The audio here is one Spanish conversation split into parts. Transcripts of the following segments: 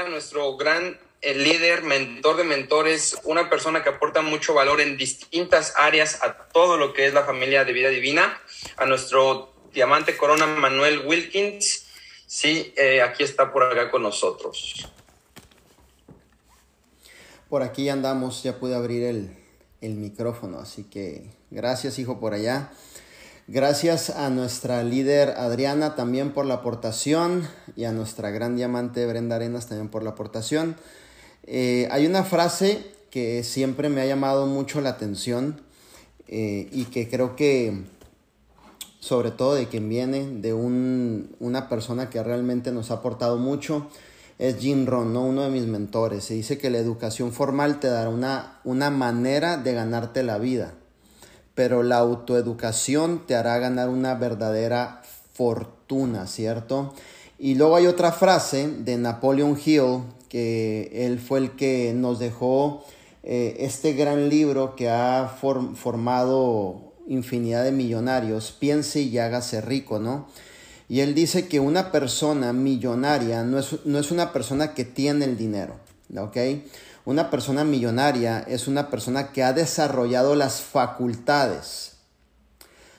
a nuestro gran el líder, mentor de mentores, una persona que aporta mucho valor en distintas áreas a todo lo que es la familia de vida divina, a nuestro diamante corona Manuel Wilkins. Sí, eh, aquí está por acá con nosotros. Por aquí andamos, ya pude abrir el, el micrófono, así que gracias hijo por allá. Gracias a nuestra líder Adriana también por la aportación y a nuestra gran diamante Brenda Arenas también por la aportación. Eh, hay una frase que siempre me ha llamado mucho la atención eh, y que creo que sobre todo de quien viene de una persona que realmente nos ha aportado mucho es Jim Ron, ¿no? uno de mis mentores. Se dice que la educación formal te dará una, una manera de ganarte la vida, pero la autoeducación te hará ganar una verdadera fortuna, ¿cierto? Y luego hay otra frase de Napoleon Hill que él fue el que nos dejó eh, este gran libro que ha formado infinidad de millonarios, piense y hágase rico, ¿no? Y él dice que una persona millonaria no es, no es una persona que tiene el dinero, ¿ok? Una persona millonaria es una persona que ha desarrollado las facultades,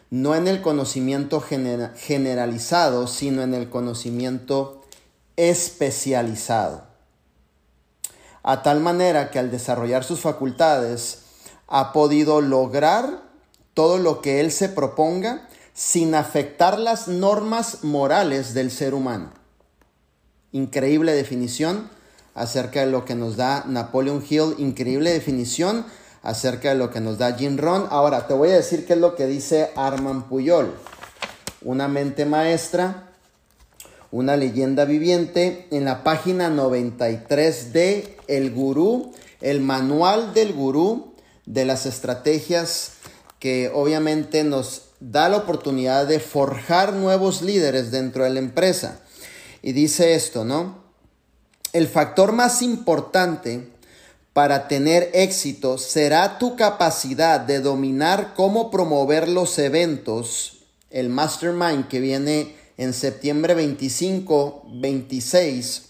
no en el conocimiento generalizado, sino en el conocimiento especializado a tal manera que al desarrollar sus facultades ha podido lograr todo lo que él se proponga sin afectar las normas morales del ser humano. Increíble definición acerca de lo que nos da Napoleon Hill, increíble definición acerca de lo que nos da Jim Ron. Ahora te voy a decir qué es lo que dice Arman Puyol, una mente maestra una leyenda viviente, en la página 93 de El Gurú, el manual del gurú de las estrategias que obviamente nos da la oportunidad de forjar nuevos líderes dentro de la empresa. Y dice esto, ¿no? El factor más importante para tener éxito será tu capacidad de dominar cómo promover los eventos, el mastermind que viene en septiembre 25, 26,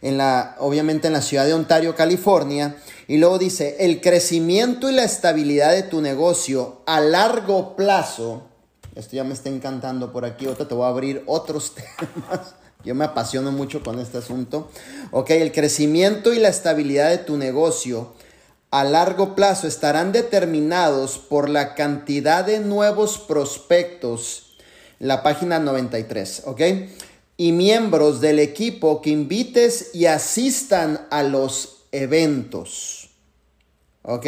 en la, obviamente en la ciudad de Ontario, California. Y luego dice, el crecimiento y la estabilidad de tu negocio a largo plazo, esto ya me está encantando por aquí, ahorita te voy a abrir otros temas. Yo me apasiono mucho con este asunto. Ok, el crecimiento y la estabilidad de tu negocio a largo plazo estarán determinados por la cantidad de nuevos prospectos la página 93, ¿ok? Y miembros del equipo que invites y asistan a los eventos, ¿ok?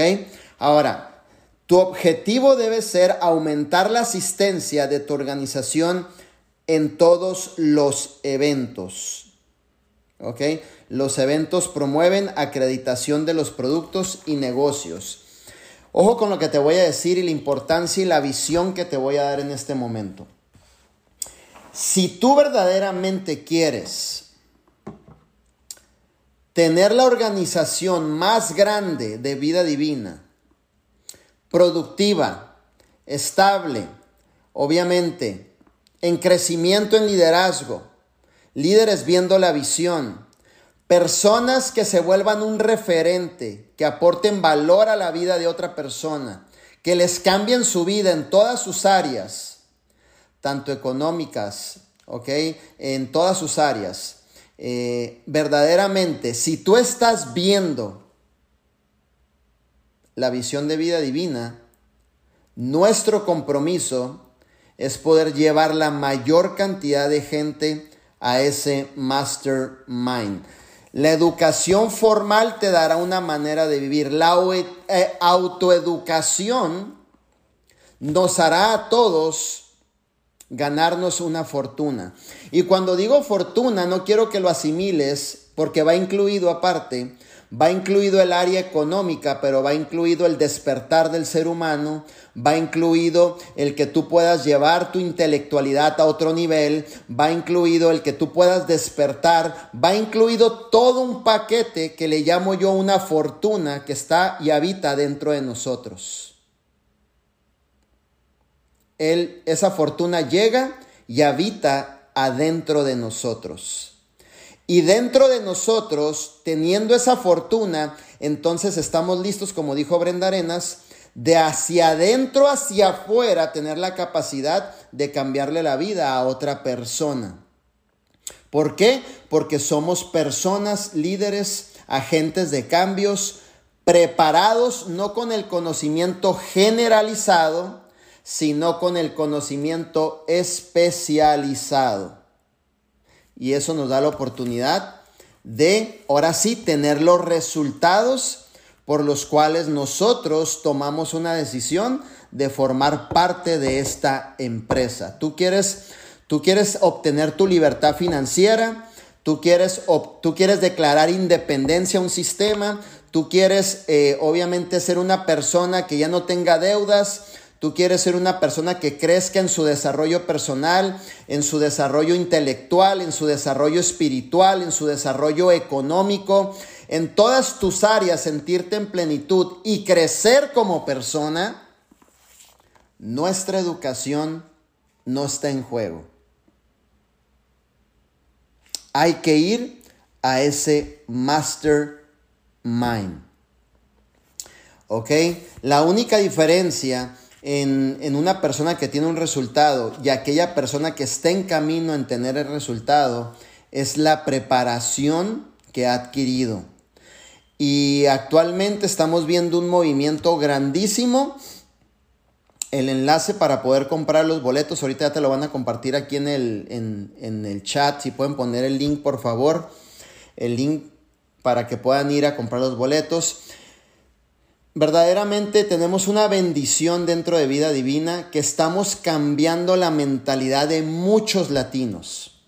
Ahora, tu objetivo debe ser aumentar la asistencia de tu organización en todos los eventos, ¿ok? Los eventos promueven acreditación de los productos y negocios. Ojo con lo que te voy a decir y la importancia y la visión que te voy a dar en este momento. Si tú verdaderamente quieres tener la organización más grande de vida divina, productiva, estable, obviamente, en crecimiento en liderazgo, líderes viendo la visión, personas que se vuelvan un referente, que aporten valor a la vida de otra persona, que les cambien su vida en todas sus áreas, tanto económicas, ¿ok? En todas sus áreas. Eh, verdaderamente, si tú estás viendo la visión de vida divina, nuestro compromiso es poder llevar la mayor cantidad de gente a ese mastermind. La educación formal te dará una manera de vivir. La eh, autoeducación nos hará a todos ganarnos una fortuna. Y cuando digo fortuna, no quiero que lo asimiles porque va incluido aparte, va incluido el área económica, pero va incluido el despertar del ser humano, va incluido el que tú puedas llevar tu intelectualidad a otro nivel, va incluido el que tú puedas despertar, va incluido todo un paquete que le llamo yo una fortuna que está y habita dentro de nosotros esa fortuna llega y habita adentro de nosotros. Y dentro de nosotros, teniendo esa fortuna, entonces estamos listos, como dijo Brenda Arenas, de hacia adentro hacia afuera tener la capacidad de cambiarle la vida a otra persona. ¿Por qué? Porque somos personas líderes, agentes de cambios, preparados no con el conocimiento generalizado, sino con el conocimiento especializado. Y eso nos da la oportunidad de, ahora sí, tener los resultados por los cuales nosotros tomamos una decisión de formar parte de esta empresa. Tú quieres, tú quieres obtener tu libertad financiera, tú quieres, tú quieres declarar independencia a un sistema, tú quieres eh, obviamente ser una persona que ya no tenga deudas, Tú quieres ser una persona que crezca en su desarrollo personal, en su desarrollo intelectual, en su desarrollo espiritual, en su desarrollo económico, en todas tus áreas, sentirte en plenitud y crecer como persona. Nuestra educación no está en juego. Hay que ir a ese mastermind. ¿Ok? La única diferencia en, una persona que tiene un resultado y aquella persona que está en camino en tener el resultado es la preparación que ha adquirido. Y actualmente estamos viendo un movimiento grandísimo. El enlace para poder comprar los boletos, ahorita ya te lo van a compartir aquí en el, en el chat. Si pueden poner el link, por favor. El link para que puedan ir a comprar los boletos verdaderamente tenemos una bendición dentro de vida divina que estamos cambiando la mentalidad de muchos latinos.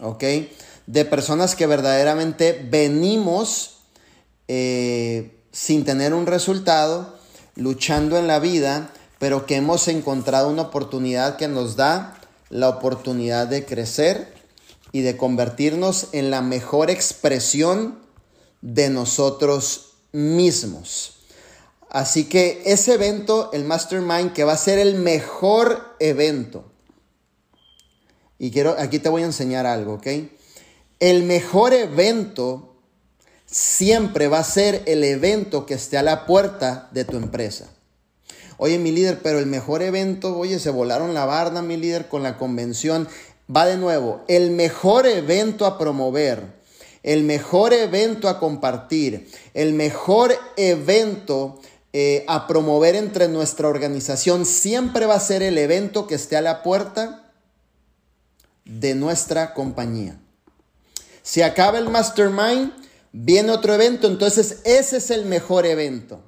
¿Ok? De personas que verdaderamente venimos eh, sin tener un resultado, luchando en la vida, pero que hemos encontrado una oportunidad que nos da la oportunidad de crecer y de convertirnos en la mejor expresión de nosotros mismos. Así que ese evento, el Mastermind, que va a ser el mejor evento. Y quiero, aquí te voy a enseñar algo, ¿ok? El mejor evento siempre va a ser el evento que esté a la puerta de tu empresa. Oye, mi líder, pero el mejor evento, oye, se volaron la barda, mi líder, con la convención. Va de nuevo, el mejor evento a promover el mejor evento a compartir, el mejor evento eh, a promover entre nuestra organización siempre va a ser el evento que esté a la puerta de nuestra compañía. Si acaba el mastermind, viene otro evento, entonces ese es el mejor evento.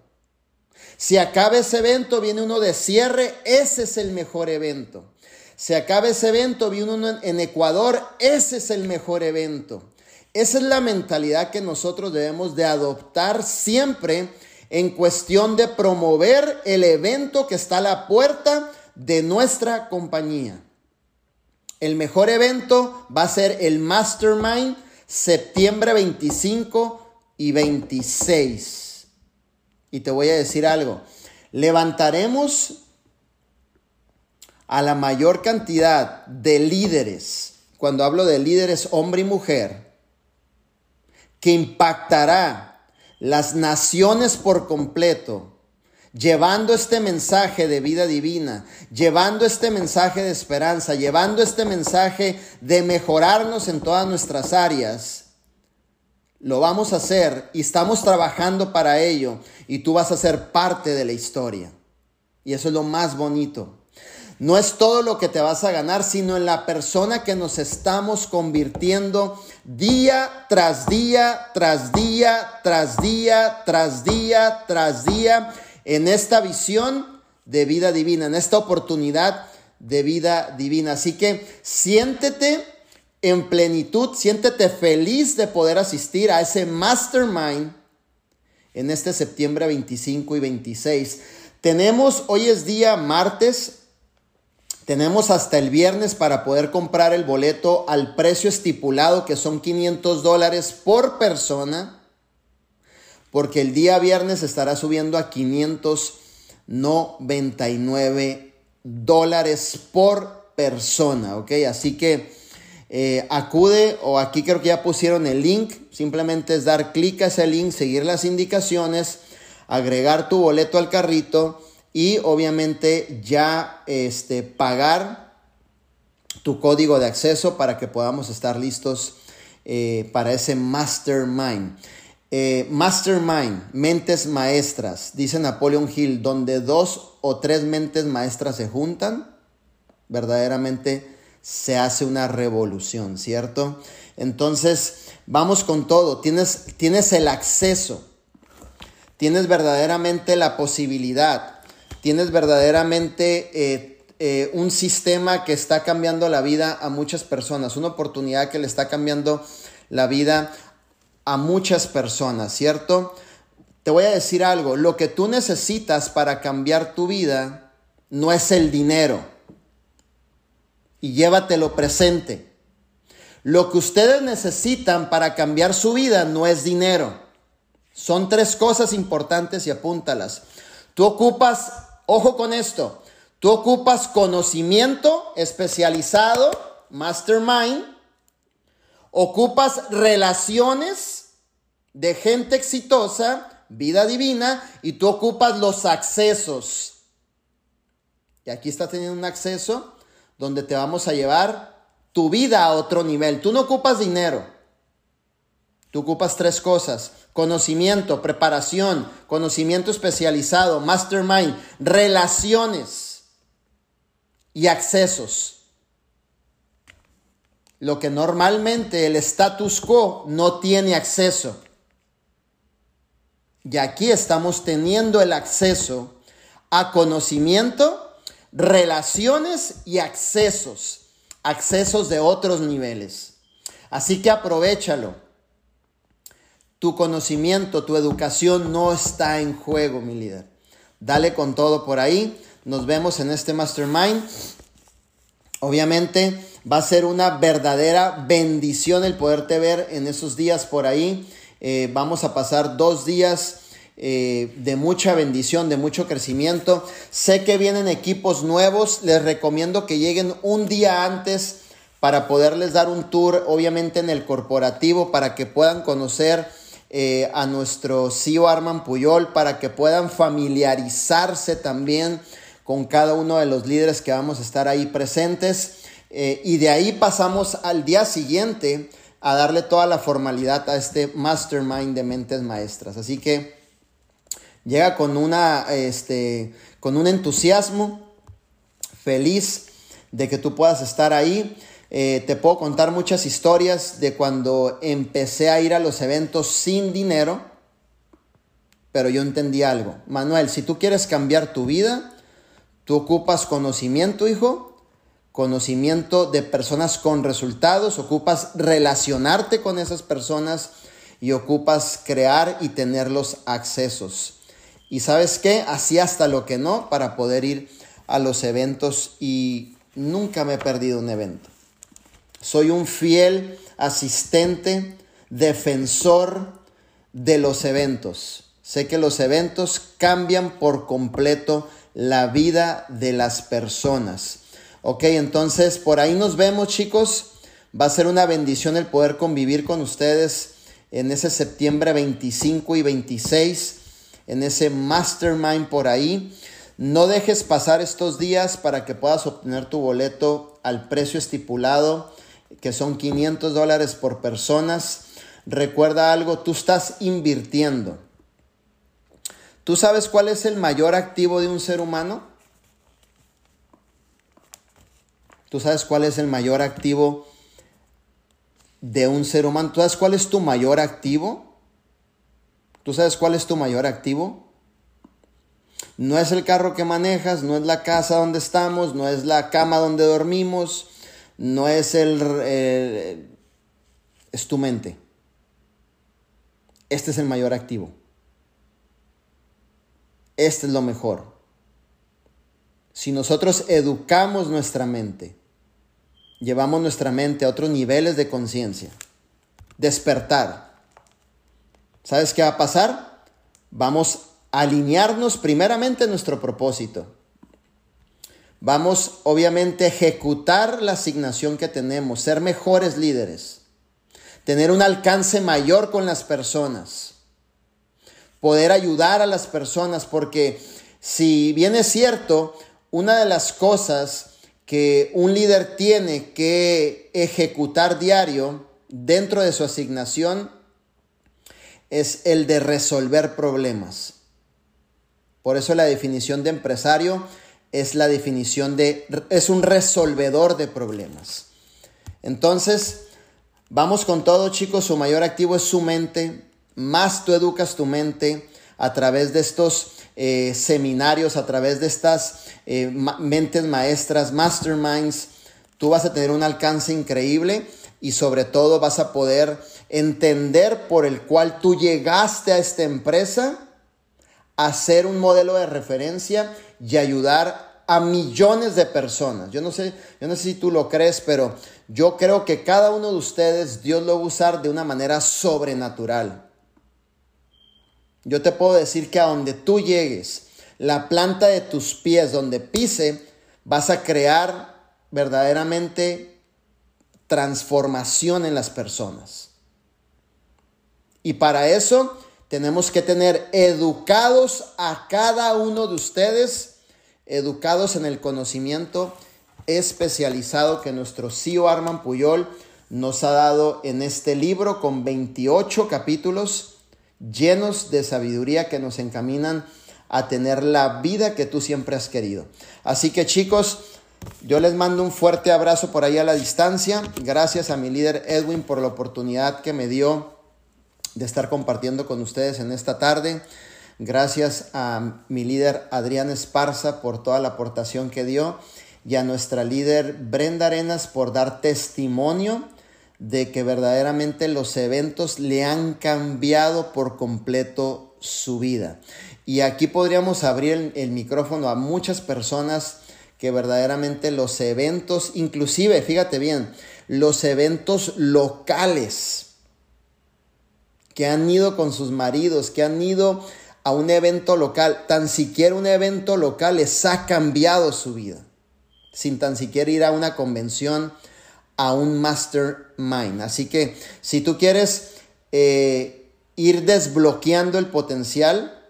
Si acaba ese evento, viene uno de cierre, ese es el mejor evento. Si acaba ese evento, viene uno en Ecuador, ese es el mejor evento. Esa es la mentalidad que nosotros debemos de adoptar siempre en cuestión de promover el evento que está a la puerta de nuestra compañía. El mejor evento va a ser el Mastermind septiembre 25 y 26. Y te voy a decir algo, levantaremos a la mayor cantidad de líderes, cuando hablo de líderes hombre y mujer, que impactará las naciones por completo, llevando este mensaje de vida divina, llevando este mensaje de esperanza, llevando este mensaje de mejorarnos en todas nuestras áreas. Lo vamos a hacer y estamos trabajando para ello y tú vas a ser parte de la historia. Y eso es lo más bonito. No es todo lo que te vas a ganar, sino en la persona que nos estamos convirtiendo día tras día, tras día, tras día, tras día, tras día, en esta visión de vida divina, en esta oportunidad de vida divina. Así que siéntete en plenitud, siéntete feliz de poder asistir a ese mastermind en este septiembre 25 y 26. Tenemos, hoy es día martes, tenemos hasta el viernes para poder comprar el boleto al precio estipulado que son 500 dólares por persona, porque el día viernes estará subiendo a 599 dólares por persona, ¿ok? Así que eh, acude o aquí creo que ya pusieron el link. Simplemente es dar clic a ese link, seguir las indicaciones, agregar tu boleto al carrito y obviamente ya este, pagar tu código de acceso para que podamos estar listos eh, para ese mastermind. Eh, mastermind, mentes maestras, dice Napoleon Hill, donde dos o tres mentes maestras se juntan, verdaderamente se hace una revolución, ¿cierto? Entonces, vamos con todo, tienes, tienes el acceso, tienes verdaderamente la posibilidad, tienes verdaderamente eh, eh, un sistema que está cambiando la vida a muchas personas, una oportunidad que le está cambiando la vida a muchas personas, ¿cierto? Te voy a decir algo, lo que tú necesitas para cambiar tu vida no es el dinero. Y llévatelo presente. Lo que ustedes necesitan para cambiar su vida no es dinero. Son tres cosas importantes y apúntalas. Tú ocupas, ojo con esto, tú ocupas conocimiento especializado, mastermind, Ocupas relaciones de gente exitosa, vida divina, y tú ocupas los accesos. Y aquí está teniendo un acceso donde te vamos a llevar tu vida a otro nivel. Tú no ocupas dinero. Tú ocupas tres cosas. Conocimiento, preparación, conocimiento especializado, mastermind, relaciones y accesos lo que normalmente el status quo no tiene acceso. Y aquí estamos teniendo el acceso a conocimiento, relaciones y accesos, accesos de otros niveles. Así que aprovechalo. Tu conocimiento, tu educación no está en juego, mi líder. Dale con todo por ahí. Nos vemos en este mastermind. Obviamente, Va a ser una verdadera bendición el poderte ver en esos días por ahí. Eh, vamos a pasar dos días eh, de mucha bendición, de mucho crecimiento. Sé que vienen equipos nuevos. Les recomiendo que lleguen un día antes para poderles dar un tour, obviamente en el corporativo, para que puedan conocer eh, a nuestro CEO Arman Puyol, para que puedan familiarizarse también con cada uno de los líderes que vamos a estar ahí presentes. Eh, y de ahí pasamos al día siguiente a darle toda la formalidad a este mastermind de mentes maestras. Así que llega con, una, este, con un entusiasmo, feliz de que tú puedas estar ahí. Eh, te puedo contar muchas historias de cuando empecé a ir a los eventos sin dinero, pero yo entendí algo. Manuel, si tú quieres cambiar tu vida, tú ocupas conocimiento, hijo, conocimiento de personas con resultados, ocupas relacionarte con esas personas y ocupas crear y tener los accesos. Y sabes qué, así hasta lo que no para poder ir a los eventos y nunca me he perdido un evento. Soy un fiel asistente, defensor de los eventos. Sé que los eventos cambian por completo la vida de las personas. Ok, entonces por ahí nos vemos chicos. Va a ser una bendición el poder convivir con ustedes en ese septiembre 25 y 26, en ese mastermind por ahí. No dejes pasar estos días para que puedas obtener tu boleto al precio estipulado, que son 500 dólares por personas. Recuerda algo, tú estás invirtiendo. ¿Tú sabes cuál es el mayor activo de un ser humano? ¿Tú sabes cuál es el mayor activo de un ser humano? ¿Tú sabes cuál es tu mayor activo? ¿Tú sabes cuál es tu mayor activo? No es el carro que manejas, no es la casa donde estamos, no es la cama donde dormimos, no es el... es tu mente. Este es el mayor activo. Este es lo mejor. Si nosotros educamos nuestra mente, llevamos nuestra mente a otros niveles de conciencia. Despertar. ¿Sabes qué va a pasar? Vamos a alinearnos primeramente en nuestro propósito. Vamos obviamente a ejecutar la asignación que tenemos, ser mejores líderes, tener un alcance mayor con las personas, poder ayudar a las personas, porque si bien es cierto, una de las cosas que un líder tiene que ejecutar diario dentro de su asignación es el de resolver problemas. Por eso la definición de empresario es la definición de, es un resolvedor de problemas. Entonces, vamos con todo chicos, su mayor activo es su mente, más tú educas tu mente a través de estos eh, seminarios, a través de estas eh, mentes maestras, masterminds, tú vas a tener un alcance increíble y sobre todo vas a poder entender por el cual tú llegaste a esta empresa a ser un modelo de referencia y ayudar a millones de personas. Yo no sé, yo no sé si tú lo crees, pero yo creo que cada uno de ustedes Dios lo va a usar de una manera sobrenatural. Yo te puedo decir que a donde tú llegues, la planta de tus pies, donde pise, vas a crear verdaderamente transformación en las personas. Y para eso tenemos que tener educados a cada uno de ustedes, educados en el conocimiento especializado que nuestro CEO Arman Puyol nos ha dado en este libro con 28 capítulos llenos de sabiduría que nos encaminan a tener la vida que tú siempre has querido. Así que chicos, yo les mando un fuerte abrazo por ahí a la distancia. Gracias a mi líder Edwin por la oportunidad que me dio de estar compartiendo con ustedes en esta tarde. Gracias a mi líder Adrián Esparza por toda la aportación que dio y a nuestra líder Brenda Arenas por dar testimonio de que verdaderamente los eventos le han cambiado por completo su vida. Y aquí podríamos abrir el, el micrófono a muchas personas que verdaderamente los eventos, inclusive, fíjate bien, los eventos locales, que han ido con sus maridos, que han ido a un evento local, tan siquiera un evento local les ha cambiado su vida, sin tan siquiera ir a una convención, a un mastermind. Así que si tú quieres eh, ir desbloqueando el potencial,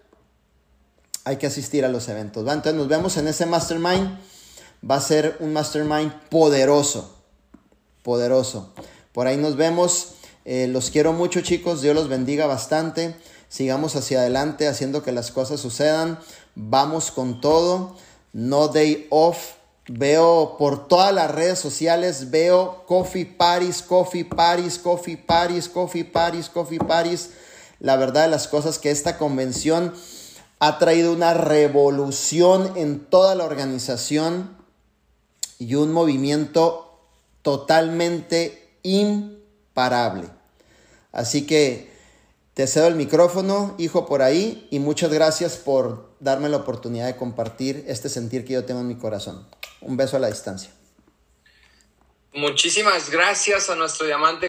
hay que asistir a los eventos. Entonces nos vemos en ese mastermind. Va a ser un mastermind poderoso, poderoso. Por ahí nos vemos. Eh, los quiero mucho chicos, Dios los bendiga bastante. Sigamos hacia adelante haciendo que las cosas sucedan. Vamos con todo. No day off. Veo por todas las redes sociales, veo coffee Paris, coffee Paris, coffee Paris, coffee Paris, coffee Paris. La verdad de las cosas que esta convención ha traído una revolución en toda la organización y un movimiento totalmente imparable. Así que te cedo el micrófono, hijo, por ahí, y muchas gracias por darme la oportunidad de compartir este sentir que yo tengo en mi corazón. Un beso a la distancia. Muchísimas gracias a nuestro diamante.